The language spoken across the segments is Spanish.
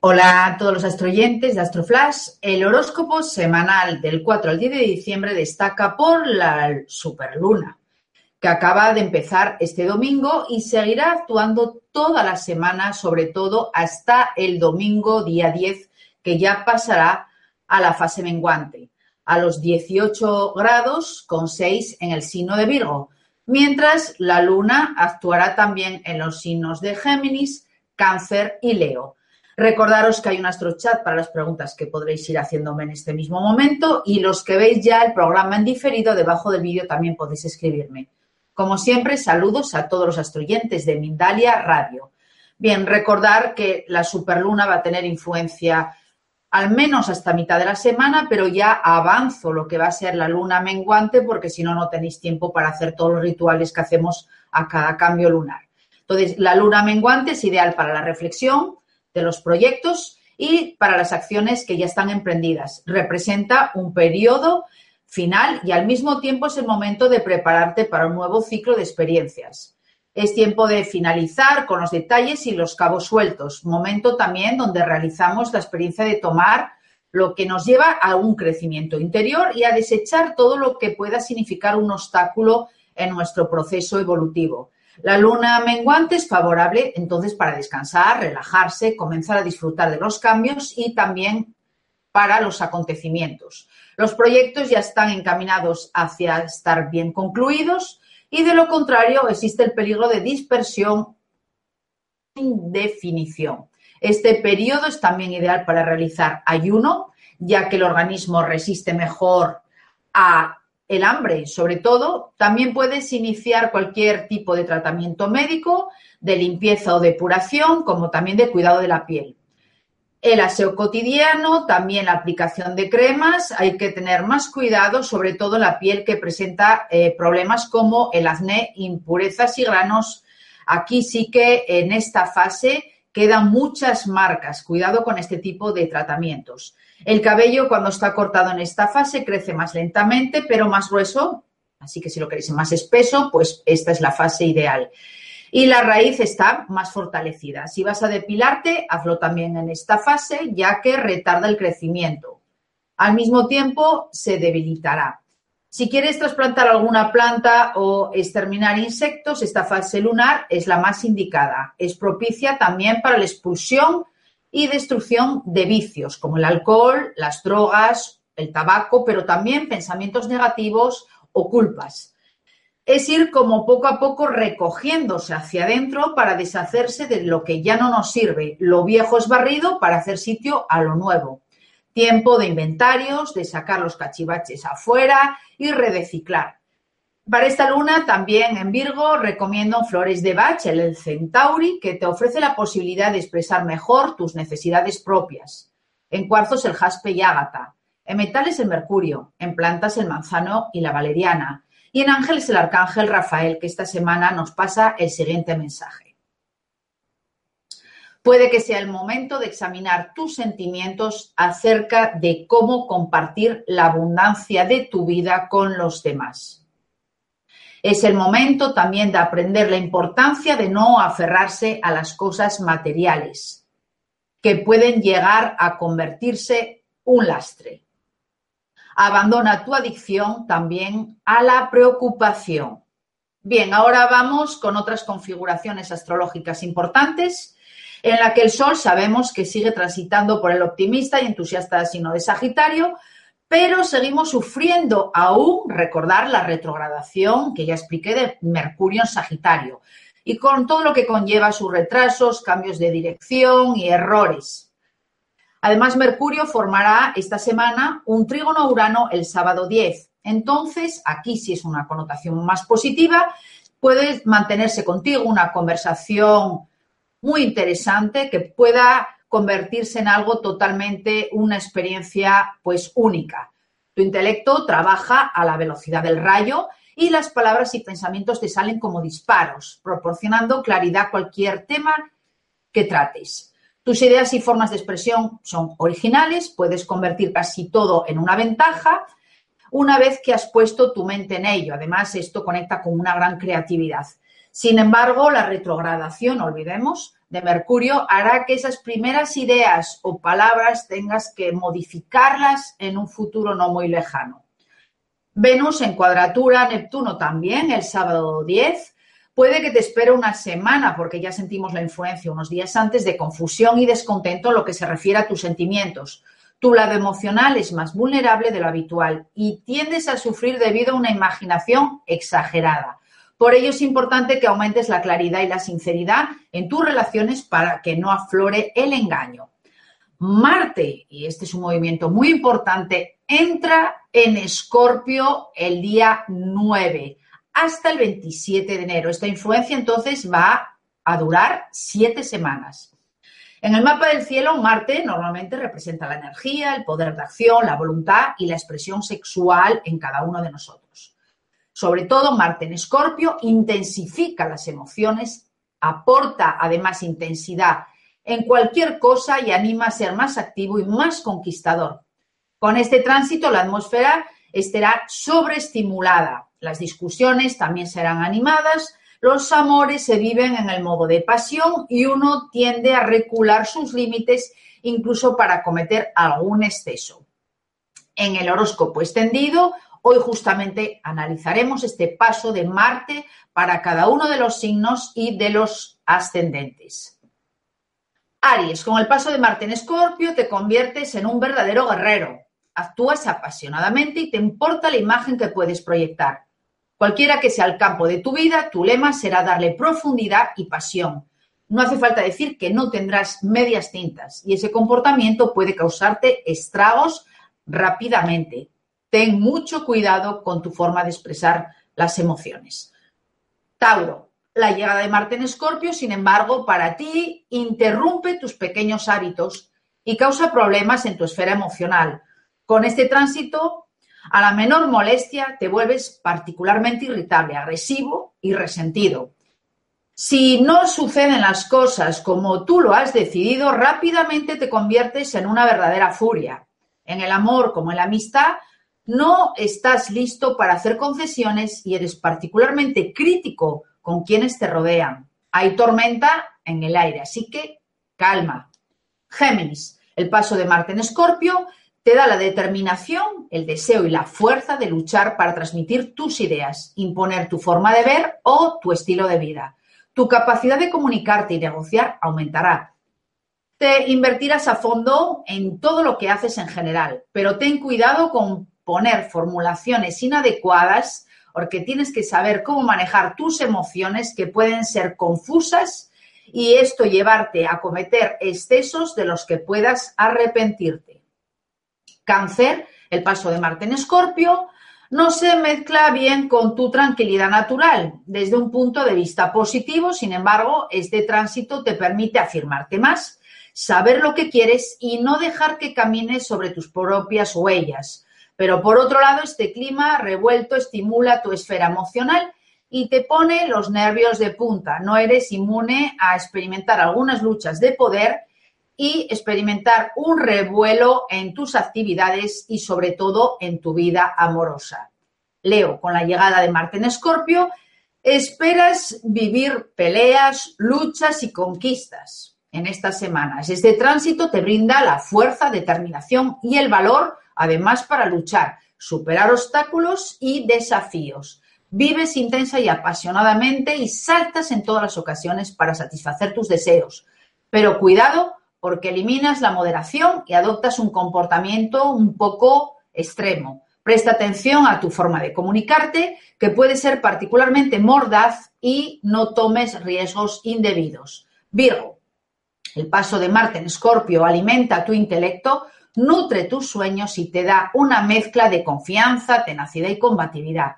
Hola a todos los astroyentes de Astroflash. El horóscopo semanal del 4 al 10 de diciembre destaca por la superluna, que acaba de empezar este domingo y seguirá actuando toda la semana, sobre todo hasta el domingo día 10, que ya pasará a la fase menguante, a los 18 grados con 6 en el signo de Virgo, mientras la luna actuará también en los signos de Géminis, Cáncer y Leo Recordaros que hay un astrochat para las preguntas que podréis ir haciéndome en este mismo momento y los que veis ya el programa en diferido, debajo del vídeo también podéis escribirme. Como siempre, saludos a todos los astroyentes de Mindalia Radio. Bien, recordar que la superluna va a tener influencia al menos hasta mitad de la semana, pero ya avanzo lo que va a ser la luna menguante porque si no, no tenéis tiempo para hacer todos los rituales que hacemos a cada cambio lunar. Entonces, la luna menguante es ideal para la reflexión, de los proyectos y para las acciones que ya están emprendidas. Representa un periodo final y al mismo tiempo es el momento de prepararte para un nuevo ciclo de experiencias. Es tiempo de finalizar con los detalles y los cabos sueltos. Momento también donde realizamos la experiencia de tomar lo que nos lleva a un crecimiento interior y a desechar todo lo que pueda significar un obstáculo en nuestro proceso evolutivo. La luna menguante es favorable entonces para descansar, relajarse, comenzar a disfrutar de los cambios y también para los acontecimientos. Los proyectos ya están encaminados hacia estar bien concluidos y de lo contrario existe el peligro de dispersión sin definición. Este periodo es también ideal para realizar ayuno, ya que el organismo resiste mejor a el hambre, sobre todo, también puedes iniciar cualquier tipo de tratamiento médico, de limpieza o depuración, como también de cuidado de la piel. El aseo cotidiano, también la aplicación de cremas, hay que tener más cuidado, sobre todo en la piel que presenta eh, problemas como el acné, impurezas y granos. Aquí sí que en esta fase quedan muchas marcas. Cuidado con este tipo de tratamientos. El cabello cuando está cortado en esta fase crece más lentamente, pero más grueso. Así que si lo queréis más espeso, pues esta es la fase ideal. Y la raíz está más fortalecida. Si vas a depilarte, hazlo también en esta fase, ya que retarda el crecimiento. Al mismo tiempo, se debilitará. Si quieres trasplantar alguna planta o exterminar insectos, esta fase lunar es la más indicada. Es propicia también para la expulsión y destrucción de vicios como el alcohol, las drogas, el tabaco, pero también pensamientos negativos o culpas. Es ir como poco a poco recogiéndose hacia adentro para deshacerse de lo que ya no nos sirve. Lo viejo es barrido para hacer sitio a lo nuevo. Tiempo de inventarios, de sacar los cachivaches afuera y redeciclar. Para esta luna, también en Virgo, recomiendo Flores de Bach, el Centauri, que te ofrece la posibilidad de expresar mejor tus necesidades propias. En cuarzos, el jaspe y ágata. En metales, el mercurio. En plantas, el manzano y la valeriana. Y en ángeles, el arcángel Rafael, que esta semana nos pasa el siguiente mensaje. Puede que sea el momento de examinar tus sentimientos acerca de cómo compartir la abundancia de tu vida con los demás. Es el momento también de aprender la importancia de no aferrarse a las cosas materiales, que pueden llegar a convertirse un lastre. Abandona tu adicción también a la preocupación. Bien, ahora vamos con otras configuraciones astrológicas importantes en la que el Sol sabemos que sigue transitando por el optimista y entusiasta signo de Sagitario, pero seguimos sufriendo aún, recordar la retrogradación que ya expliqué de Mercurio en Sagitario. y con todo lo que conlleva sus retrasos, cambios de dirección y errores. Además, Mercurio formará esta semana un trígono Urano el sábado 10. Entonces, aquí sí es una connotación más positiva, puede mantenerse contigo una conversación muy interesante que pueda convertirse en algo totalmente una experiencia pues única. Tu intelecto trabaja a la velocidad del rayo y las palabras y pensamientos te salen como disparos, proporcionando claridad a cualquier tema que trates. Tus ideas y formas de expresión son originales, puedes convertir casi todo en una ventaja una vez que has puesto tu mente en ello. Además, esto conecta con una gran creatividad. Sin embargo, la retrogradación, olvidemos, de Mercurio hará que esas primeras ideas o palabras tengas que modificarlas en un futuro no muy lejano. Venus en cuadratura, Neptuno también, el sábado 10. Puede que te espere una semana, porque ya sentimos la influencia unos días antes de confusión y descontento en lo que se refiere a tus sentimientos. Tu lado emocional es más vulnerable de lo habitual y tiendes a sufrir debido a una imaginación exagerada. Por ello es importante que aumentes la claridad y la sinceridad en tus relaciones para que no aflore el engaño. Marte, y este es un movimiento muy importante, entra en Escorpio el día 9 hasta el 27 de enero. Esta influencia entonces va a durar siete semanas. En el mapa del cielo, Marte normalmente representa la energía, el poder de acción, la voluntad y la expresión sexual en cada uno de nosotros. Sobre todo, Marte en Escorpio intensifica las emociones, aporta además intensidad en cualquier cosa y anima a ser más activo y más conquistador. Con este tránsito, la atmósfera estará sobreestimulada. Las discusiones también serán animadas, los amores se viven en el modo de pasión y uno tiende a recular sus límites incluso para cometer algún exceso. En el horóscopo extendido, hoy justamente analizaremos este paso de Marte para cada uno de los signos y de los ascendentes. Aries, con el paso de Marte en Escorpio te conviertes en un verdadero guerrero. Actúas apasionadamente y te importa la imagen que puedes proyectar. Cualquiera que sea el campo de tu vida, tu lema será darle profundidad y pasión. No hace falta decir que no tendrás medias tintas y ese comportamiento puede causarte estragos rápidamente. Ten mucho cuidado con tu forma de expresar las emociones. Tauro, la llegada de Marte en Escorpio, sin embargo, para ti interrumpe tus pequeños hábitos y causa problemas en tu esfera emocional. Con este tránsito a la menor molestia te vuelves particularmente irritable, agresivo y resentido. Si no suceden las cosas como tú lo has decidido, rápidamente te conviertes en una verdadera furia. En el amor como en la amistad, no estás listo para hacer concesiones y eres particularmente crítico con quienes te rodean. Hay tormenta en el aire, así que calma. Géminis, el paso de Marte en Escorpio te da la determinación, el deseo y la fuerza de luchar para transmitir tus ideas, imponer tu forma de ver o tu estilo de vida. Tu capacidad de comunicarte y negociar aumentará. Te invertirás a fondo en todo lo que haces en general, pero ten cuidado con poner formulaciones inadecuadas porque tienes que saber cómo manejar tus emociones que pueden ser confusas y esto llevarte a cometer excesos de los que puedas arrepentirte. Cáncer, el paso de Marte en Escorpio, no se mezcla bien con tu tranquilidad natural. Desde un punto de vista positivo, sin embargo, este tránsito te permite afirmarte más, saber lo que quieres y no dejar que camines sobre tus propias huellas. Pero por otro lado, este clima revuelto estimula tu esfera emocional y te pone los nervios de punta. No eres inmune a experimentar algunas luchas de poder y experimentar un revuelo en tus actividades y sobre todo en tu vida amorosa. Leo, con la llegada de Marte en Escorpio, esperas vivir peleas, luchas y conquistas en estas semanas. Este tránsito te brinda la fuerza, determinación y el valor, además, para luchar, superar obstáculos y desafíos. Vives intensa y apasionadamente y saltas en todas las ocasiones para satisfacer tus deseos. Pero cuidado porque eliminas la moderación y adoptas un comportamiento un poco extremo. Presta atención a tu forma de comunicarte, que puede ser particularmente mordaz y no tomes riesgos indebidos. Virgo, el paso de Marte en Escorpio alimenta tu intelecto, nutre tus sueños y te da una mezcla de confianza, tenacidad y combatividad.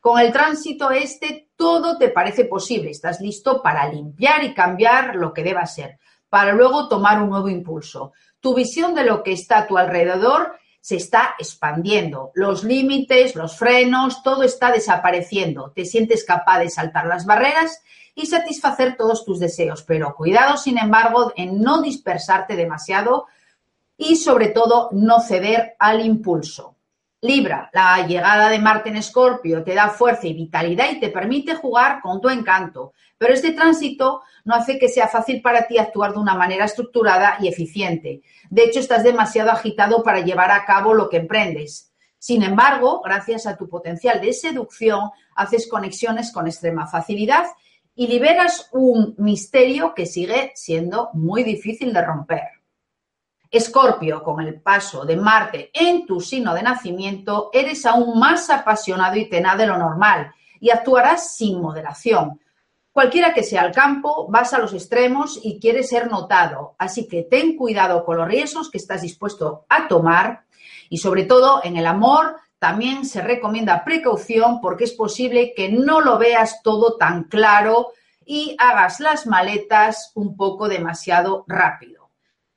Con el tránsito este todo te parece posible, estás listo para limpiar y cambiar lo que deba ser, para luego tomar un nuevo impulso. Tu visión de lo que está a tu alrededor se está expandiendo. Los límites, los frenos, todo está desapareciendo. Te sientes capaz de saltar las barreras y satisfacer todos tus deseos, pero cuidado, sin embargo, en no dispersarte demasiado y sobre todo no ceder al impulso. Libra, la llegada de Marte en Escorpio te da fuerza y vitalidad y te permite jugar con tu encanto, pero este tránsito no hace que sea fácil para ti actuar de una manera estructurada y eficiente. De hecho, estás demasiado agitado para llevar a cabo lo que emprendes. Sin embargo, gracias a tu potencial de seducción, haces conexiones con extrema facilidad y liberas un misterio que sigue siendo muy difícil de romper. Escorpio, con el paso de Marte en tu signo de nacimiento, eres aún más apasionado y tenaz de lo normal y actuarás sin moderación. Cualquiera que sea el campo, vas a los extremos y quieres ser notado, así que ten cuidado con los riesgos que estás dispuesto a tomar y sobre todo en el amor también se recomienda precaución porque es posible que no lo veas todo tan claro y hagas las maletas un poco demasiado rápido.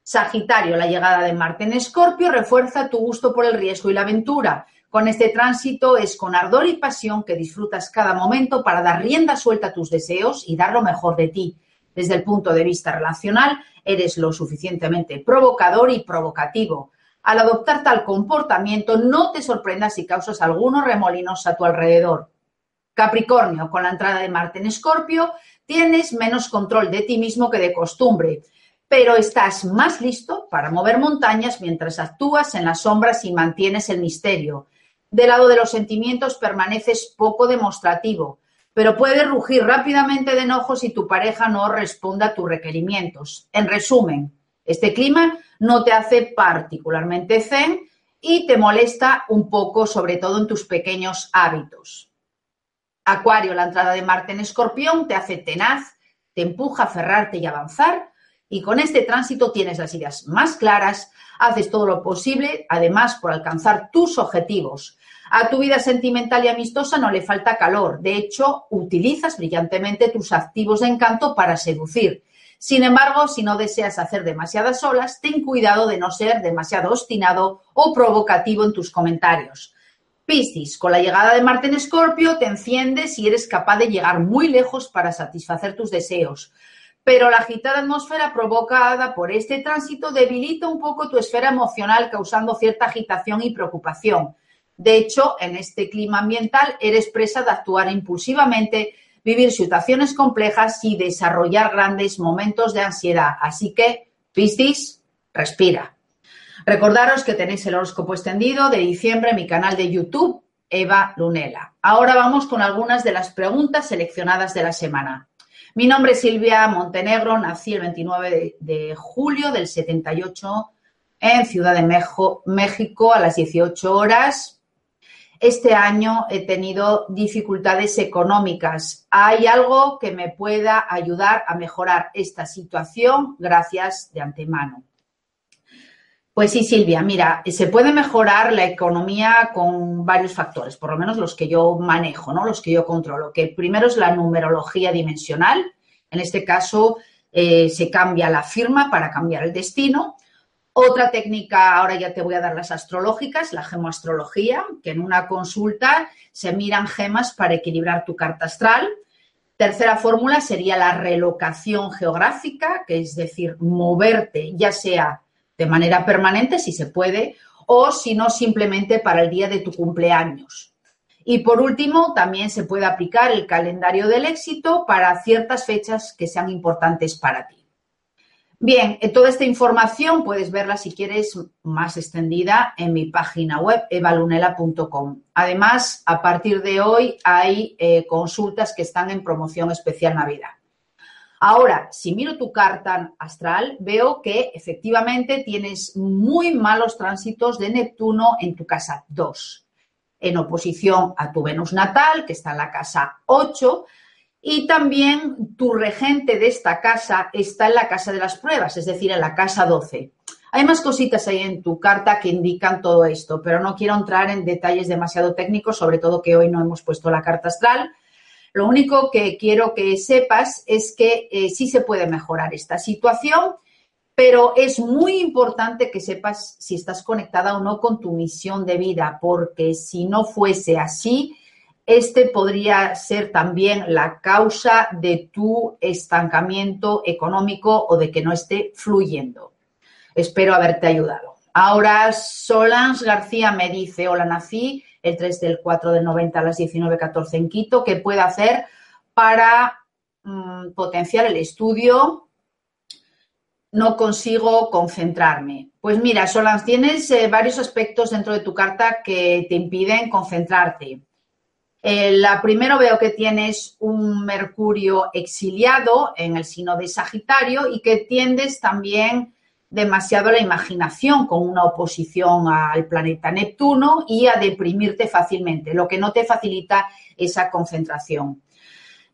Sagitario, la llegada de Marte en Escorpio refuerza tu gusto por el riesgo y la aventura. Con este tránsito es con ardor y pasión que disfrutas cada momento para dar rienda suelta a tus deseos y dar lo mejor de ti. Desde el punto de vista relacional, eres lo suficientemente provocador y provocativo. Al adoptar tal comportamiento, no te sorprendas si causas algunos remolinos a tu alrededor. Capricornio, con la entrada de Marte en Escorpio, tienes menos control de ti mismo que de costumbre pero estás más listo para mover montañas mientras actúas en las sombras y mantienes el misterio. Del lado de los sentimientos permaneces poco demostrativo, pero puedes rugir rápidamente de enojo si tu pareja no responde a tus requerimientos. En resumen, este clima no te hace particularmente zen y te molesta un poco, sobre todo en tus pequeños hábitos. Acuario, la entrada de Marte en Escorpión te hace tenaz, te empuja a aferrarte y avanzar, y con este tránsito tienes las ideas más claras, haces todo lo posible, además, por alcanzar tus objetivos. A tu vida sentimental y amistosa no le falta calor. De hecho, utilizas brillantemente tus activos de encanto para seducir. Sin embargo, si no deseas hacer demasiadas olas, ten cuidado de no ser demasiado obstinado o provocativo en tus comentarios. Piscis, con la llegada de Marte en Escorpio, te enciendes y eres capaz de llegar muy lejos para satisfacer tus deseos pero la agitada atmósfera provocada por este tránsito debilita un poco tu esfera emocional, causando cierta agitación y preocupación. De hecho, en este clima ambiental eres presa de actuar impulsivamente, vivir situaciones complejas y desarrollar grandes momentos de ansiedad. Así que, Piscis, respira. Recordaros que tenéis el horóscopo extendido de diciembre en mi canal de YouTube, Eva Lunela. Ahora vamos con algunas de las preguntas seleccionadas de la semana. Mi nombre es Silvia Montenegro, nací el 29 de, julio del 78 en Ciudad de México a las 18 horas. Este año he tenido dificultades económicas. ¿Hay algo que me pueda ayudar a mejorar esta situación? Gracias de antemano. Pues sí, Silvia, mira, se puede mejorar la economía con varios factores, por lo menos los que yo manejo, ¿no? Los que yo controlo. Que primero es la numerología dimensional. En este caso, eh, se cambia la firma para cambiar el destino. Otra técnica, ahora ya te voy a dar las astrológicas, la gemoastrología, que en una consulta se miran gemas para equilibrar tu carta astral. Tercera fórmula sería la relocación geográfica, que es decir, moverte ya sea de manera permanente, si se puede, o si no, simplemente para el día de tu cumpleaños. Y por último, también se puede aplicar el calendario del éxito para ciertas fechas que sean importantes para ti. Bien, eh, toda esta información puedes verla si quieres más extendida en mi página web evalunela.com. Además, a partir de hoy hay eh, consultas que están en promoción especial Navidad. Ahora, si miro tu carta astral, veo que efectivamente tienes muy malos tránsitos de Neptuno en tu casa 2. en oposición a tu Venus natal, que está en la casa 8, y también tu regente de esta casa está en la casa de las pruebas, es decir, en la casa 12. Hay más cositas ahí en tu carta que indican todo esto, pero no quiero entrar en detalles demasiado técnicos, sobre todo que hoy no hemos puesto la carta astral. Lo único que quiero que sepas es que eh, sí se puede mejorar esta situación pero es muy importante que sepas si estás conectada o no con tu misión de vida, porque si no fuese así, este podría ser también la causa de tu estancamiento económico o de que no esté fluyendo. Espero haberte ayudado. Ahora Solange García me dice, hola, nací el 3 del 4 del 90 a las 19.14 en Quito, ¿qué puedo hacer para mm, potenciar el estudio, no consigo concentrarme. Pues mira, Solans, tienes eh, varios aspectos dentro de tu carta que te impiden concentrarte. Eh, la primero veo que tienes un Mercurio exiliado en el signo de Sagitario y que tiendes también demasiado a la imaginación con una oposición al planeta Neptuno y a deprimirte fácilmente, lo que no te facilita esa concentración.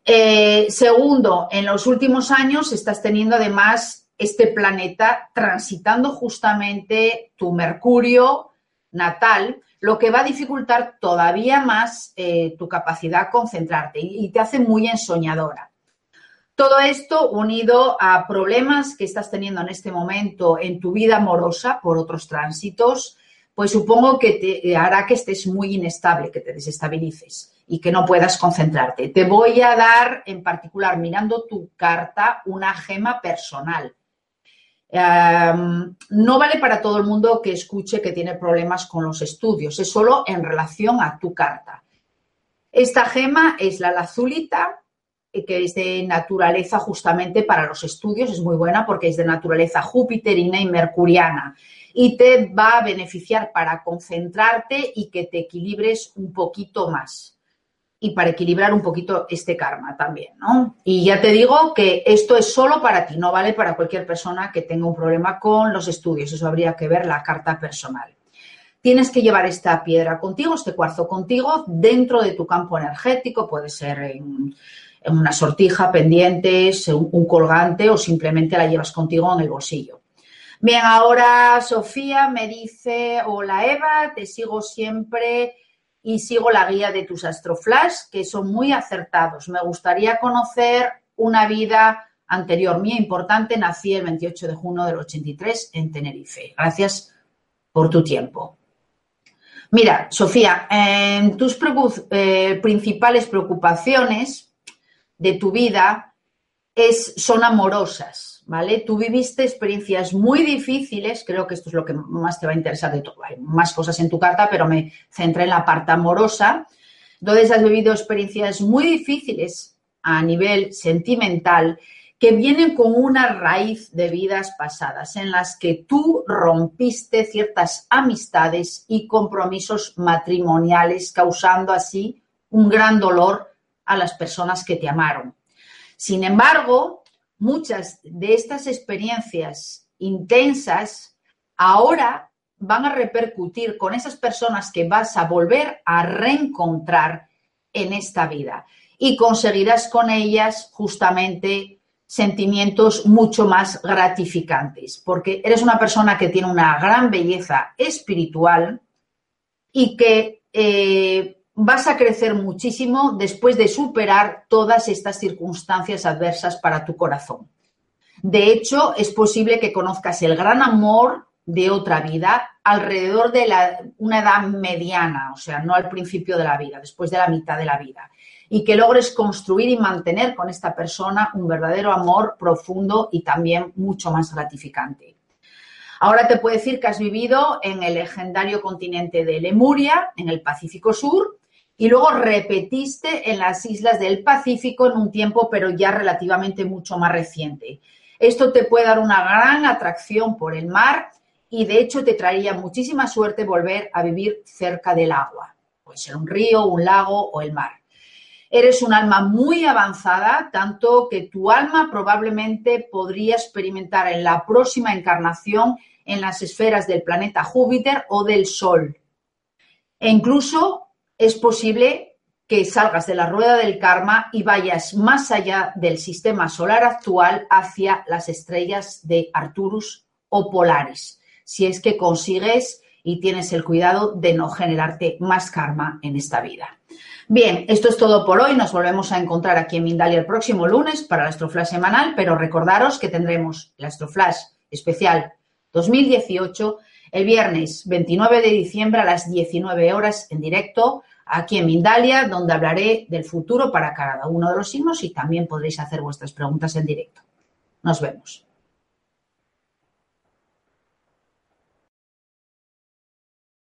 Eh, segundo, en los últimos años estás teniendo además este planeta transitando justamente tu Mercurio natal, lo que va a dificultar todavía más eh, tu capacidad de concentrarte y, te hace muy ensoñadora. Todo esto unido a problemas que estás teniendo en este momento en tu vida amorosa por otros tránsitos, pues supongo que te hará que estés muy inestable, que te desestabilices y que no puedas concentrarte. Te voy a dar en particular, mirando tu carta, una gema personal no vale para todo el mundo que escuche que tiene problemas con los estudios, es solo en relación a tu carta. Esta gema es la lazulita, eh, que es de naturaleza justamente para los estudios, es muy buena porque es de naturaleza jupiterina y mercuriana y te va a beneficiar para concentrarte y que te equilibres un poquito más y para equilibrar un poquito este karma también, ¿no? Y ya te digo que esto es solo para ti, no vale para cualquier persona que tenga un problema con los estudios, eso habría que ver la carta personal. Tienes que llevar esta piedra contigo, este cuarzo contigo, dentro de tu campo energético, puede ser en, una sortija, pendientes, un colgante o simplemente la llevas contigo en el bolsillo. Bien, ahora Sofía me dice, hola Eva, te sigo siempre y sigo la guía de tus astroflash, que son muy acertados. Me gustaría conocer una vida anterior mía importante. Nací el 28 de junio del 83 en Tenerife. Gracias por tu tiempo. Mira, Sofía, en tus eh, principales preocupaciones de tu vida es, son amorosas ¿vale? Tú viviste experiencias muy difíciles, creo que esto es lo que más te va a interesar de todo. Hay más cosas en tu carta, pero me centré en la parte amorosa. Entonces has vivido experiencias muy difíciles a nivel sentimental que vienen con una raíz de vidas pasadas en las que tú rompiste ciertas amistades y compromisos matrimoniales, causando así un gran dolor a las personas que te amaron. Sin embargo, muchas de estas experiencias intensas ahora van a repercutir con esas personas que vas a volver a reencontrar en esta vida y conseguirás con ellas justamente sentimientos mucho más gratificantes, porque eres una persona que tiene una gran belleza espiritual y que eh, vas a crecer muchísimo después de superar todas estas circunstancias adversas para tu corazón. De hecho, es posible que conozcas el gran amor de otra vida alrededor de una edad mediana, o sea, no al principio de la vida, después de la mitad de la vida, y que logres construir y mantener con esta persona un verdadero amor profundo y también mucho más gratificante. Ahora te puedo decir que has vivido en el legendario continente de Lemuria, en el Pacífico Sur, y luego repetiste en las islas del Pacífico en un tiempo, pero ya relativamente mucho más reciente. Esto te puede dar una gran atracción por el mar y de hecho te traería muchísima suerte volver a vivir cerca del agua. Puede ser un río, un lago o el mar. Eres un alma muy avanzada, tanto que tu alma probablemente podría experimentar en la próxima encarnación en las esferas del planeta Júpiter o del Sol. E incluso es posible que salgas de la rueda del karma y vayas más allá del sistema solar actual hacia las estrellas de Arturus o Polaris, si es que consigues y tienes el cuidado de no generarte más karma en esta vida. Bien, esto es todo por hoy. Nos volvemos a encontrar aquí en Mindalia el próximo lunes para el Astroflash semanal, pero recordaros que tendremos el Astroflash especial 2018 el viernes 29 de diciembre a las 19 horas en directo aquí en Mindalia, donde hablaré del futuro para cada uno de los signos y también podréis hacer vuestras preguntas en directo. Nos vemos.